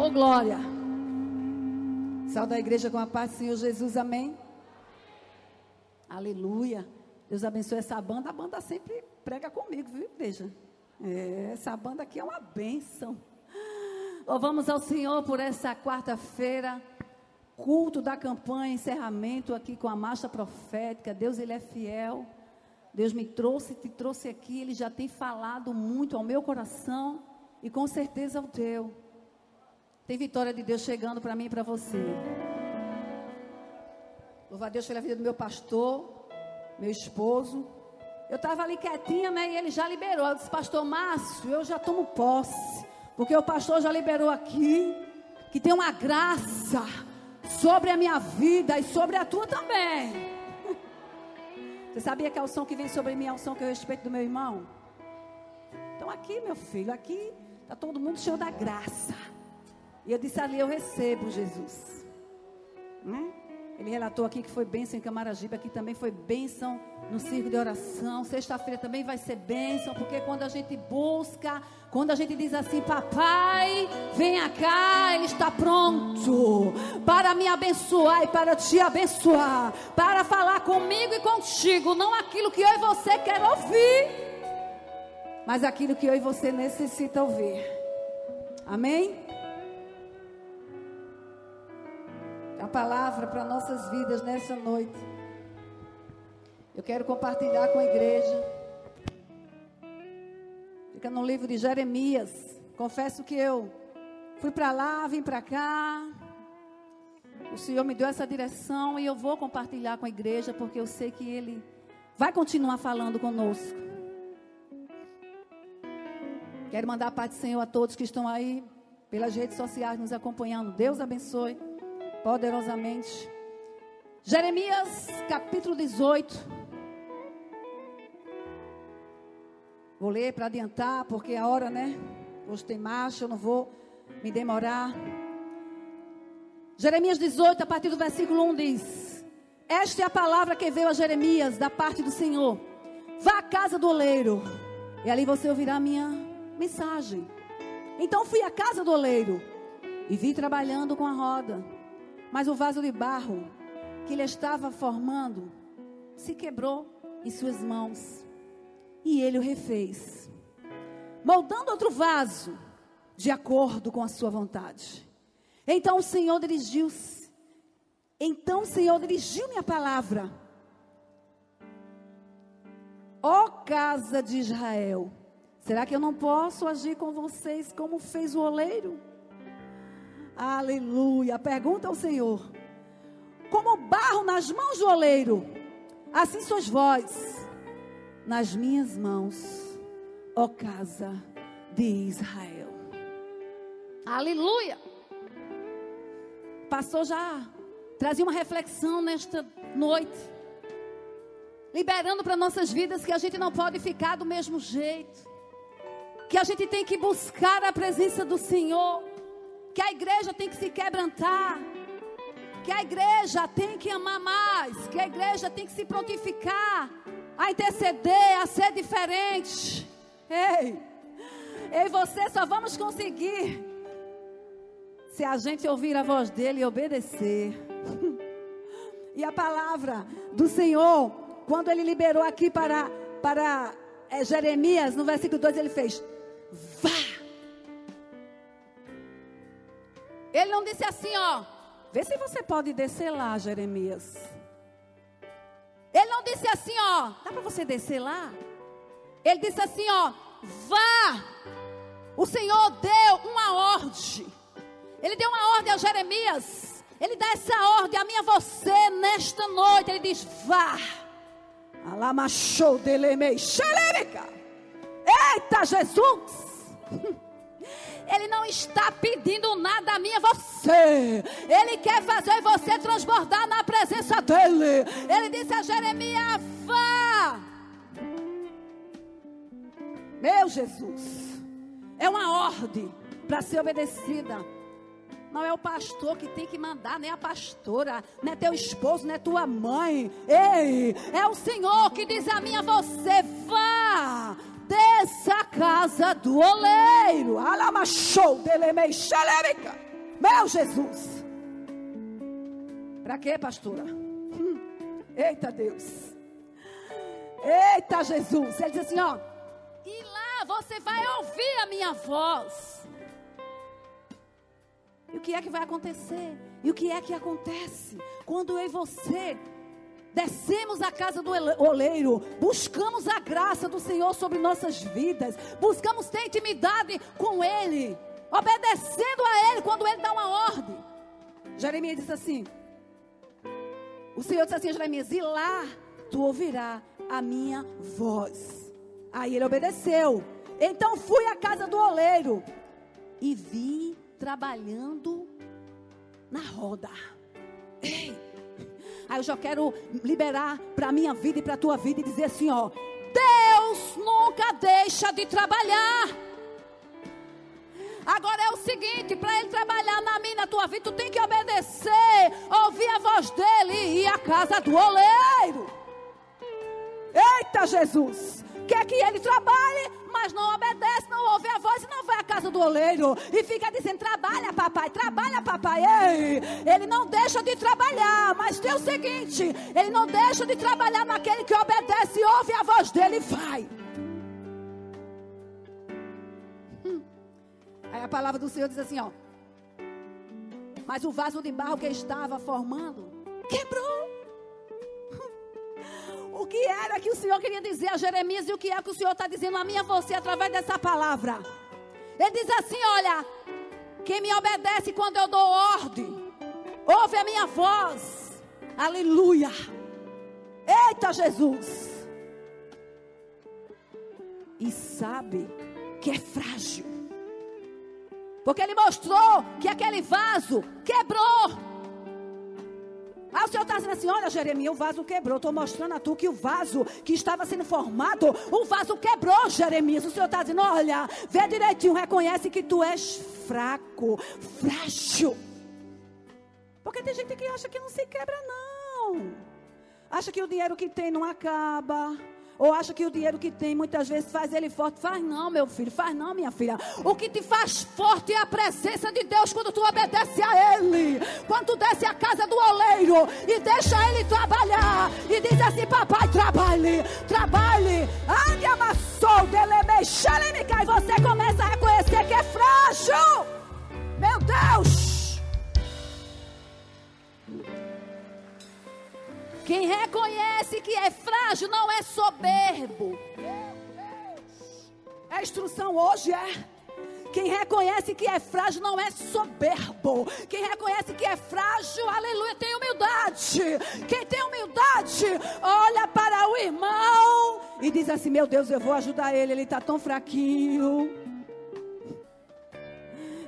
Oh, glória. Sal da igreja com a paz do Senhor Jesus, amém. Aleluia. Deus abençoe essa banda. A banda sempre prega comigo, viu, igreja? É, essa banda aqui é uma bênção. Louvamos ao Senhor por essa quarta-feira. Culto da campanha, encerramento aqui com a marcha profética. Deus, Ele é fiel. Deus me trouxe, te trouxe aqui. Ele já tem falado muito ao meu coração e com certeza ao teu. Tem vitória de Deus chegando para mim e para você. Louva a Deus pela vida do meu pastor, meu esposo. Eu estava ali quietinha, né? E ele já liberou. Eu disse, pastor Márcio, eu já tomo posse. Porque o pastor já liberou aqui que tem uma graça sobre a minha vida e sobre a tua também. Você sabia que a unção que vem sobre mim é a unção que eu respeito do meu irmão? Então aqui, meu filho, aqui está todo mundo cheio da graça. E eu disse ali, eu recebo Jesus. Né? Ele relatou aqui que foi bênção em Camaragibe, aqui também foi bênção no circo de oração. Sexta-feira também vai ser bênção, porque quando a gente busca, quando a gente diz assim, papai, venha cá, ele está pronto para me abençoar e para te abençoar, para falar comigo e contigo, não aquilo que eu e você quer ouvir, mas aquilo que eu e você necessita ouvir. Amém? Palavra para nossas vidas nessa noite. Eu quero compartilhar com a igreja. Fica no livro de Jeremias. Confesso que eu fui para lá, vim para cá. O Senhor me deu essa direção e eu vou compartilhar com a igreja porque eu sei que Ele vai continuar falando conosco. Quero mandar a paz do Senhor a todos que estão aí pelas redes sociais nos acompanhando. Deus abençoe poderosamente. Jeremias capítulo 18. Vou ler para adiantar, porque a hora, né? Hoje tem marcha, eu não vou me demorar. Jeremias 18, a partir do versículo 1 diz: Esta é a palavra que veio a Jeremias da parte do Senhor. Vá à casa do oleiro, e ali você ouvirá a minha mensagem. Então fui à casa do oleiro e vi trabalhando com a roda. Mas o vaso de barro que ele estava formando se quebrou em suas mãos. E ele o refez, moldando outro vaso de acordo com a sua vontade. Então o Senhor dirigiu-se. Então o Senhor dirigiu-me a palavra. Ó oh, casa de Israel, será que eu não posso agir com vocês como fez o oleiro? Aleluia. Pergunta ao Senhor: Como barro nas mãos do oleiro, assim sois vós nas minhas mãos, ó casa de Israel. Aleluia. Passou já trazia uma reflexão nesta noite, liberando para nossas vidas que a gente não pode ficar do mesmo jeito, que a gente tem que buscar a presença do Senhor que a igreja tem que se quebrantar, que a igreja tem que amar mais, que a igreja tem que se prontificar a interceder, a ser diferente. Ei, eu e você só vamos conseguir se a gente ouvir a voz dele e obedecer. e a palavra do Senhor, quando ele liberou aqui para, para é, Jeremias, no versículo 2, ele fez: Vá Ele não disse assim, ó. Vê se você pode descer lá, Jeremias. Ele não disse assim, ó. Dá para você descer lá? Ele disse assim, ó. Vá. O Senhor deu uma ordem. Ele deu uma ordem a Jeremias. Ele dá essa ordem a mim a você nesta noite. Ele diz: Vá. Eita Jesus. Ele não está pedindo nada a mim e você. Ele quer fazer você transbordar na presença dele. Ele disse a Jeremias: vá. Meu Jesus. É uma ordem para ser obedecida. Não é o pastor que tem que mandar, nem a pastora, nem teu esposo, nem tua mãe. Ei, é o Senhor que diz a mim a você: vá, dessa casa do oleiro. Alamachou delemei xelemica. Meu Jesus. Para quê, pastora? Hum. Eita Deus. Eita Jesus. Ele diz assim, ó. E lá você vai ouvir a minha voz. E o que é que vai acontecer? E o que é que acontece quando eu e você descemos à casa do oleiro, buscamos a graça do Senhor sobre nossas vidas, buscamos ter intimidade com Ele, obedecendo a Ele quando Ele dá uma ordem. Jeremias disse assim: O Senhor disse assim a Jeremias: E lá tu ouvirás a minha voz. Aí ele obedeceu. Então fui à casa do oleiro e vi trabalhando na roda. Ei! Aí eu já quero liberar para a minha vida e para a tua vida e dizer assim: ó, Deus nunca deixa de trabalhar. Agora é o seguinte, para ele trabalhar na minha, na tua vida, tu tem que obedecer, ouvir a voz dele e ir à casa do oleiro. Eita Jesus! Quer que ele trabalhe, mas não obedece, não ouve a voz e não casa do oleiro. E fica dizendo: trabalha, papai, trabalha, papai. Ei, ele não deixa de trabalhar, mas tem o seguinte: ele não deixa de trabalhar naquele que obedece, ouve a voz dele e vai. Hum. Aí a palavra do Senhor diz assim: ó. Mas o vaso de barro que estava formando quebrou. O que era que o Senhor queria dizer a Jeremias e o que é que o Senhor está dizendo a mim e a você através dessa palavra? Ele diz assim: Olha, quem me obedece quando eu dou ordem, ouve a minha voz, aleluia. Eita Jesus! E sabe que é frágil, porque ele mostrou que aquele vaso quebrou. Aí o Senhor está dizendo assim: Olha, Jeremias, o vaso quebrou. Estou mostrando a tu que o vaso que estava sendo formado, o vaso quebrou, Jeremias. O Senhor está dizendo: Olha, vê direitinho, reconhece que tu és fraco, frágil. Porque tem gente que acha que não se quebra, não. Acha que o dinheiro que tem não acaba. Ou acha que o dinheiro que tem muitas vezes faz ele forte? Faz não, meu filho, faz não, minha filha. O que te faz forte é a presença de Deus quando tu obedece a Ele. Quando tu desce a casa do oleiro e deixa Ele trabalhar. E diz assim: Papai, trabalhe, trabalhe. Ande amassou, deleme, xalemica. E você começa a reconhecer que é frágil. Meu Deus. Quem reconhece que é frágil não é soberbo. É instrução hoje, é. Quem reconhece que é frágil não é soberbo. Quem reconhece que é frágil, aleluia, tem humildade. Quem tem humildade, olha para o irmão e diz assim: Meu Deus, eu vou ajudar ele, ele está tão fraquinho.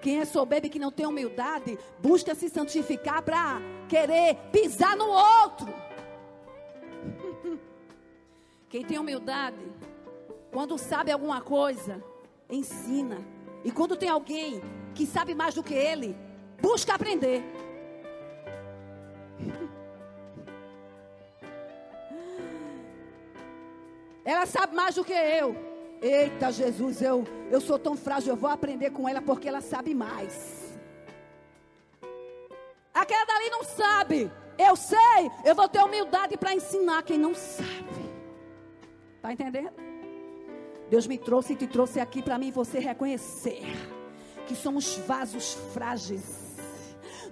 Quem é soberbo e que não tem humildade, busca se santificar para querer pisar no outro. Quem tem humildade, quando sabe alguma coisa, ensina. E quando tem alguém que sabe mais do que ele, busca aprender. Ela sabe mais do que eu. Eita Jesus, eu, eu sou tão frágil, eu vou aprender com ela porque ela sabe mais. Aquela dali não sabe. Eu sei, eu vou ter humildade para ensinar quem não sabe. Está entendendo? Deus me trouxe e te trouxe aqui para mim você reconhecer que somos vasos frágeis.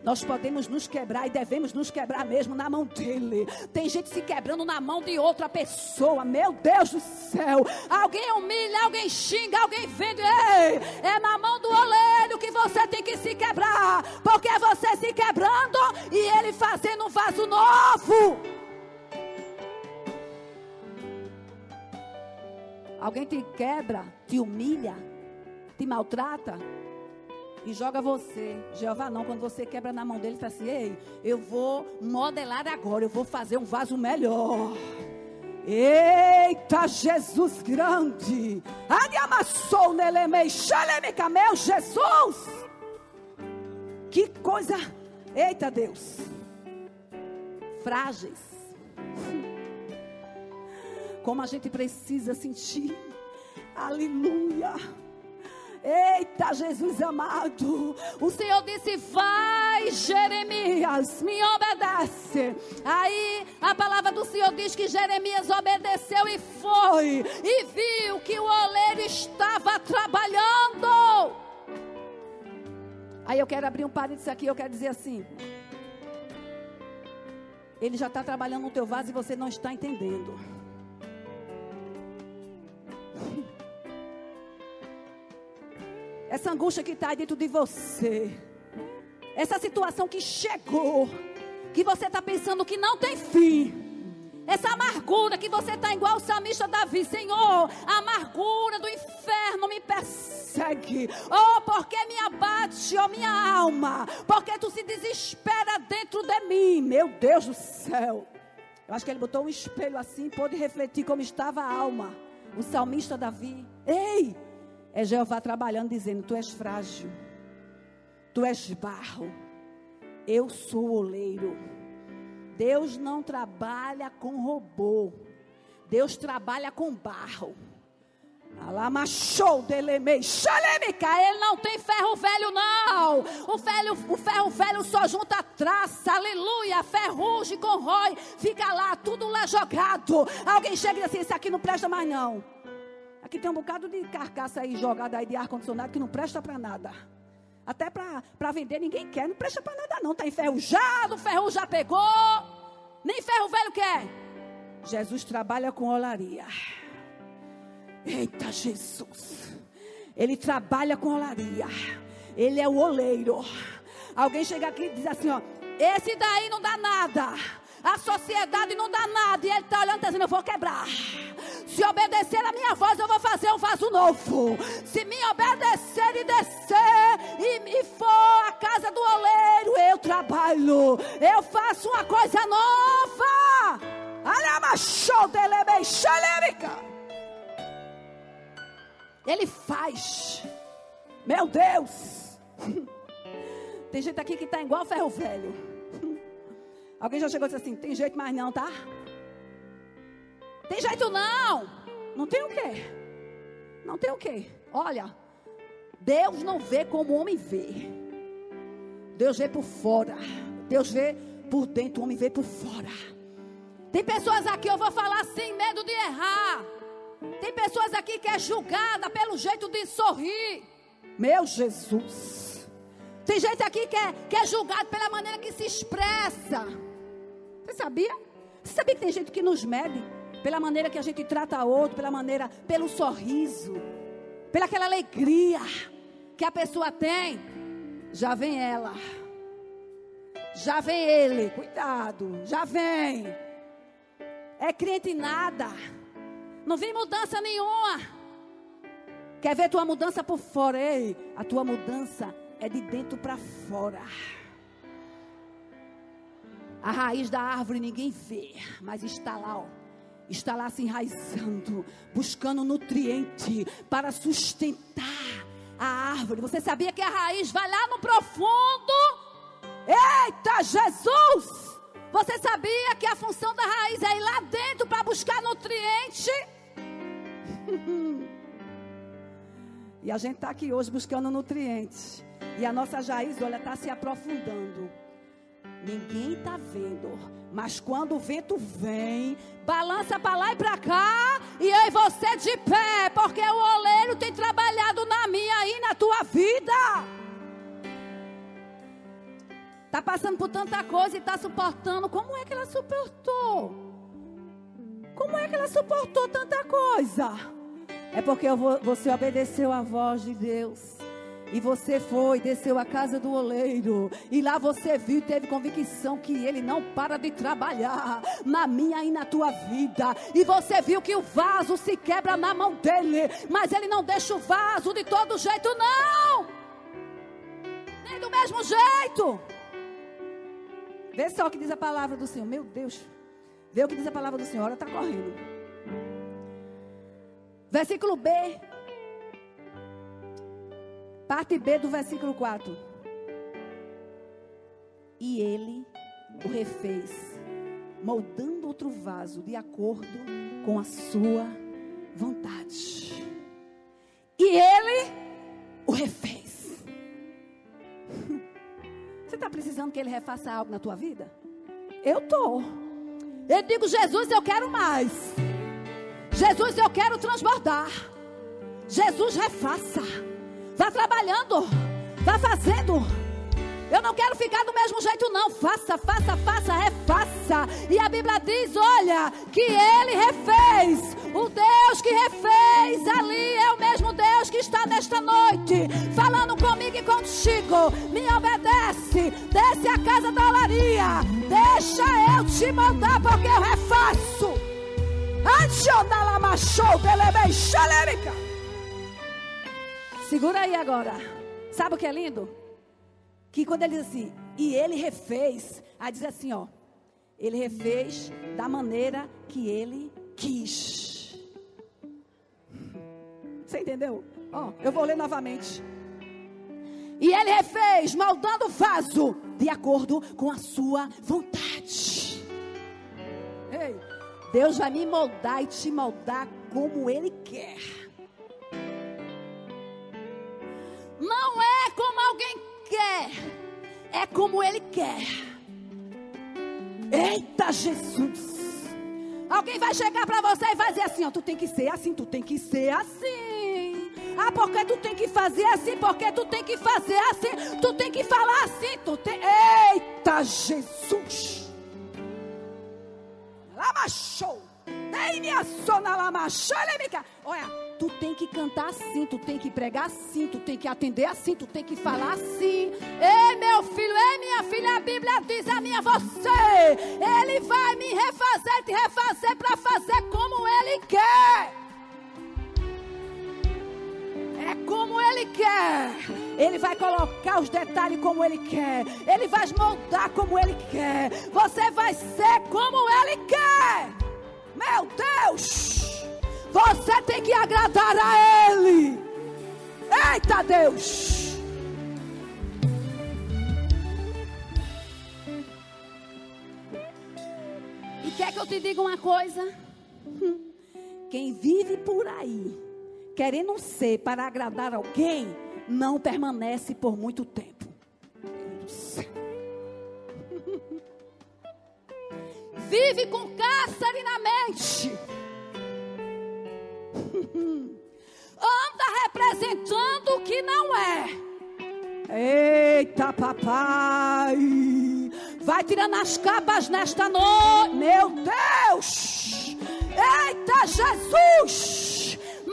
Nós podemos nos quebrar e devemos nos quebrar mesmo na mão dele. Tem gente se quebrando na mão de outra pessoa. Meu Deus do céu. Alguém humilha, alguém xinga, alguém vende. Ei, é na mão do oleiro que você tem que se quebrar. Porque é você se quebrando e ele fazendo um vaso novo. Alguém te quebra, te humilha, te maltrata e joga você. Jeová não, quando você quebra na mão dele, fala assim: Ei, eu vou modelar agora, eu vou fazer um vaso melhor. Eita, Jesus grande! Adiamassou nelemei, xalemica, meu Jesus! Que coisa! Eita, Deus! Frágeis como a gente precisa sentir. Aleluia. Eita, Jesus amado. O Senhor disse: Vai, Jeremias, me obedece. Aí a palavra do Senhor diz que Jeremias obedeceu e foi. E viu que o oleiro estava trabalhando. Aí eu quero abrir um parênteses aqui, eu quero dizer assim. Ele já está trabalhando no teu vaso e você não está entendendo. Essa angústia que está dentro de você, essa situação que chegou, que você está pensando que não tem fim. Essa amargura que você está igual o salmista Davi, Senhor, a amargura do inferno me persegue. Oh, porque me abate, oh minha alma, porque tu se desespera dentro de mim, meu Deus do céu. Eu acho que ele botou um espelho assim, pôde refletir como estava a alma. O salmista Davi, ei, é Jeová trabalhando, dizendo: Tu és frágil, tu és barro, eu sou oleiro. Deus não trabalha com robô, Deus trabalha com barro. Alamachou delemei, xalemica. Ele não tem ferro velho, não. O ferro, o ferro velho só junta traça, aleluia. Ferrugem, corrói, fica lá, tudo lá jogado. Alguém chega e diz assim: Isso aqui não presta mais, não. Aqui tem um bocado de carcaça aí jogada aí de ar-condicionado que não presta para nada. Até para vender ninguém quer, não presta para nada não. Está enferrujado, o ferro já pegou. Nem ferro velho quer. Jesus trabalha com olaria. Eita Jesus. Ele trabalha com olaria. Ele é o oleiro. Alguém chega aqui e diz assim, ó. Esse daí não dá nada. A sociedade não dá nada. E ele está olhando e dizendo: Eu vou quebrar. Se obedecer a minha voz, eu vou fazer um vaso novo. Se me obedecer e descer e, e for a casa do oleiro, eu trabalho. Eu faço uma coisa nova. Ele faz. Meu Deus. Tem gente aqui que está igual ferro velho. Alguém já chegou e disse assim: tem jeito mais não, tá? Tem jeito não. Não tem o quê? Não tem o quê? Olha, Deus não vê como o homem vê. Deus vê por fora. Deus vê por dentro, o homem vê por fora. Tem pessoas aqui, eu vou falar sem medo de errar. Tem pessoas aqui que é julgada pelo jeito de sorrir. Meu Jesus. Tem gente aqui que é, que é julgado pela maneira que se expressa. Você sabia? Você sabia que tem gente que nos mede pela maneira que a gente trata outro, pela maneira, pelo sorriso, pela aquela alegria que a pessoa tem? Já vem ela. Já vem ele, cuidado, já vem. É crente nada. Não vem mudança nenhuma. Quer ver tua mudança por fora? Ei, a tua mudança é de dentro para fora. A raiz da árvore ninguém vê, mas está lá, ó. Está lá se enraizando, buscando nutriente para sustentar a árvore. Você sabia que a raiz vai lá no profundo? Eita, Jesus! Você sabia que a função da raiz é ir lá dentro para buscar nutriente? e a gente está aqui hoje buscando nutrientes. E a nossa raiz, olha, está se aprofundando. Ninguém está vendo. Mas quando o vento vem, balança para lá e para cá, e eu e você de pé, porque o oleiro tem trabalhado na minha e na tua vida. Está passando por tanta coisa e está suportando. Como é que ela suportou? Como é que ela suportou tanta coisa? É porque você obedeceu a voz de Deus. E você foi, desceu à casa do oleiro. E lá você viu e teve convicção que ele não para de trabalhar na minha e na tua vida. E você viu que o vaso se quebra na mão dele. Mas ele não deixa o vaso de todo jeito, não. Nem do mesmo jeito. Vê só o que diz a palavra do Senhor. Meu Deus. Vê o que diz a palavra do Senhor. Ela está correndo. Versículo B. Parte B do versículo 4. E ele o refez, moldando outro vaso de acordo com a sua vontade. E ele o refez. Você está precisando que ele refaça algo na tua vida? Eu estou. Eu digo, Jesus, eu quero mais. Jesus, eu quero transbordar. Jesus, refaça. Vá trabalhando. Vá fazendo. Eu não quero ficar do mesmo jeito, não. Faça, faça, faça, refaça. E a Bíblia diz: olha, que ele refez. O Deus que refez ali é o mesmo Deus que está nesta noite, falando comigo e contigo. Me obedece, desce a casa da olaria. Deixa eu te mandar, porque eu refaço. Segura aí agora. Sabe o que é lindo? Que quando ele diz assim, e ele refez, aí diz assim, ó. Ele refez da maneira que ele quis. Você entendeu? Ó, eu vou ler novamente. E ele refez, moldando o vaso, de acordo com a sua vontade. Ei, Deus vai me moldar e te moldar como Ele quer. Alguém quer, é como Ele quer. Eita Jesus! Alguém vai chegar para você e vai dizer assim: ó, tu tem que ser assim, tu tem que ser assim. Ah, porque tu tem que fazer assim, porque tu tem que fazer assim, tu tem que falar assim, tu tem. Eita Jesus! Lamachou. Olha, tu tem que cantar assim, tu tem que pregar assim, tu tem que atender assim, tu tem que falar assim. Ei, meu filho, ei, minha filha, a Bíblia diz a minha você. Ele vai me refazer, te refazer para fazer como ele quer. É como Ele quer. Ele vai colocar os detalhes como Ele quer. Ele vai moldar como Ele quer. Você vai ser como Ele quer. Meu Deus! Você tem que agradar a Ele. Eita Deus! E quer que eu te diga uma coisa? Quem vive por aí querendo ser para agradar alguém, não permanece por muito tempo. Vive com cárcere na mente. Anda representando o que não é. Eita, papai. Vai tirando as capas nesta noite. Meu Deus. Eita, Jesus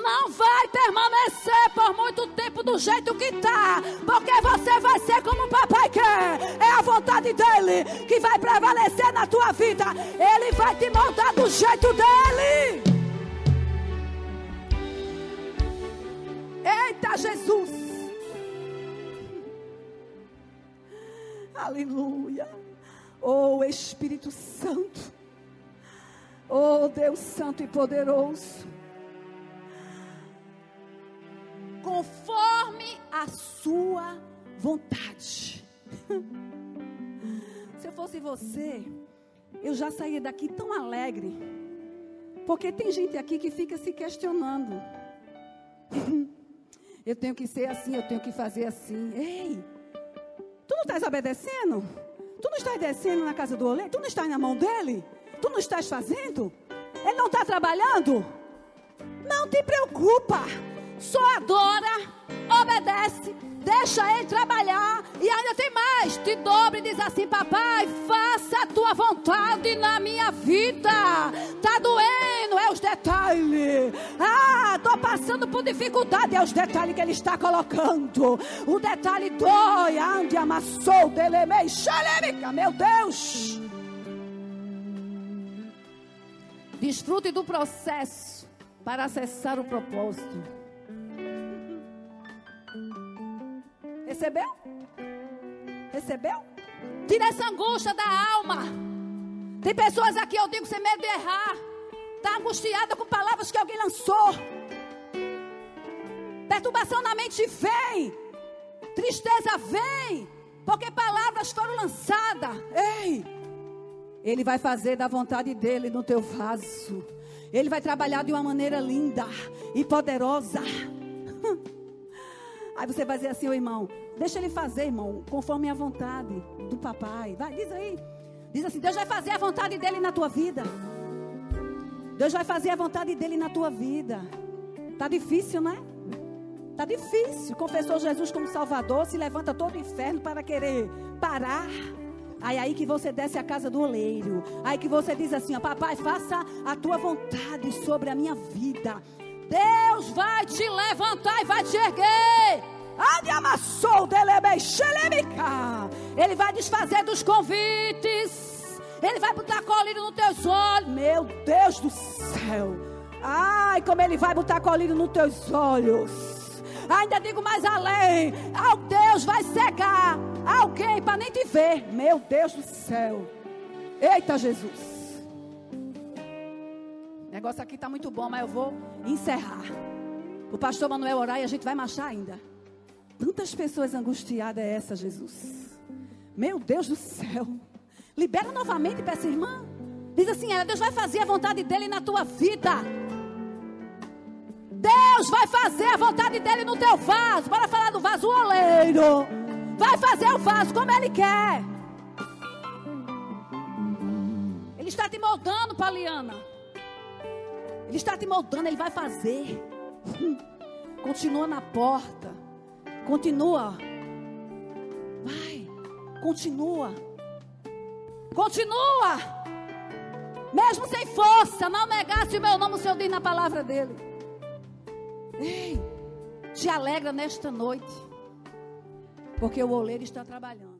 não vai permanecer por muito tempo do jeito que está, porque você vai ser como o papai quer. É a vontade dele que vai prevalecer na tua vida. Ele vai te moldar do jeito dele. Eita Jesus! Aleluia! Oh Espírito Santo! Oh Deus Santo e Poderoso! Conforme a sua vontade. Se eu fosse você, eu já saía daqui tão alegre. Porque tem gente aqui que fica se questionando. eu tenho que ser assim, eu tenho que fazer assim. Ei, tu não estás obedecendo? Tu não estás descendo na casa do oleiro? Tu não estás na mão dele? Tu não estás fazendo? Ele não está trabalhando? Não te preocupa só adora, obedece, deixa ele trabalhar e ainda tem mais. Te dobre e diz assim: Papai, faça a tua vontade na minha vida. Tá doendo, é os detalhes. Ah, tô passando por dificuldade, é os detalhes que ele está colocando. O detalhe dói, ande amassou, delemei, xalemica, meu Deus. Desfrute do processo para acessar o propósito. Recebeu? Recebeu? Tira essa angústia da alma. Tem pessoas aqui, eu digo, sem medo de errar. Está angustiada com palavras que alguém lançou. Perturbação na mente vem. Tristeza vem. Porque palavras foram lançadas. Ei! Ele vai fazer da vontade dele no teu vaso. Ele vai trabalhar de uma maneira linda e poderosa. Aí você vai dizer assim, ô irmão, deixa ele fazer, irmão, conforme a vontade do papai. Vai, diz aí. Diz assim: Deus vai fazer a vontade dele na tua vida. Deus vai fazer a vontade dele na tua vida. Tá difícil, né? Tá difícil. Confessou Jesus como Salvador, se levanta todo o inferno para querer parar. Aí aí que você desce a casa do oleiro. Aí que você diz assim, ó, papai, faça a tua vontade sobre a minha vida. Deus vai te levantar e vai te erguer. Ele vai desfazer dos convites. Ele vai botar colírio nos teus olhos. Meu Deus do céu. Ai, como ele vai botar colírio nos teus olhos. Ainda digo mais além. Ao Deus vai cegar alguém para nem te ver. Meu Deus do céu. Eita Jesus. Negócio aqui está muito bom, mas eu vou encerrar. O pastor Manuel orar e a gente vai marchar ainda. Tantas pessoas angustiadas é essa, Jesus. Meu Deus do céu. Libera novamente para essa irmã. Diz assim: ela, Deus vai fazer a vontade dele na tua vida. Deus vai fazer a vontade dele no teu vaso. Para falar do vaso, oleiro. Vai fazer o vaso como ele quer. Ele está te moldando, Paliana. Ele está te moldando, Ele vai fazer. Continua na porta. Continua. Vai. Continua. Continua. Mesmo sem força, não negasse o meu nome, o Senhor diz na palavra dele. Ei, te alegra nesta noite. Porque o oleiro está trabalhando.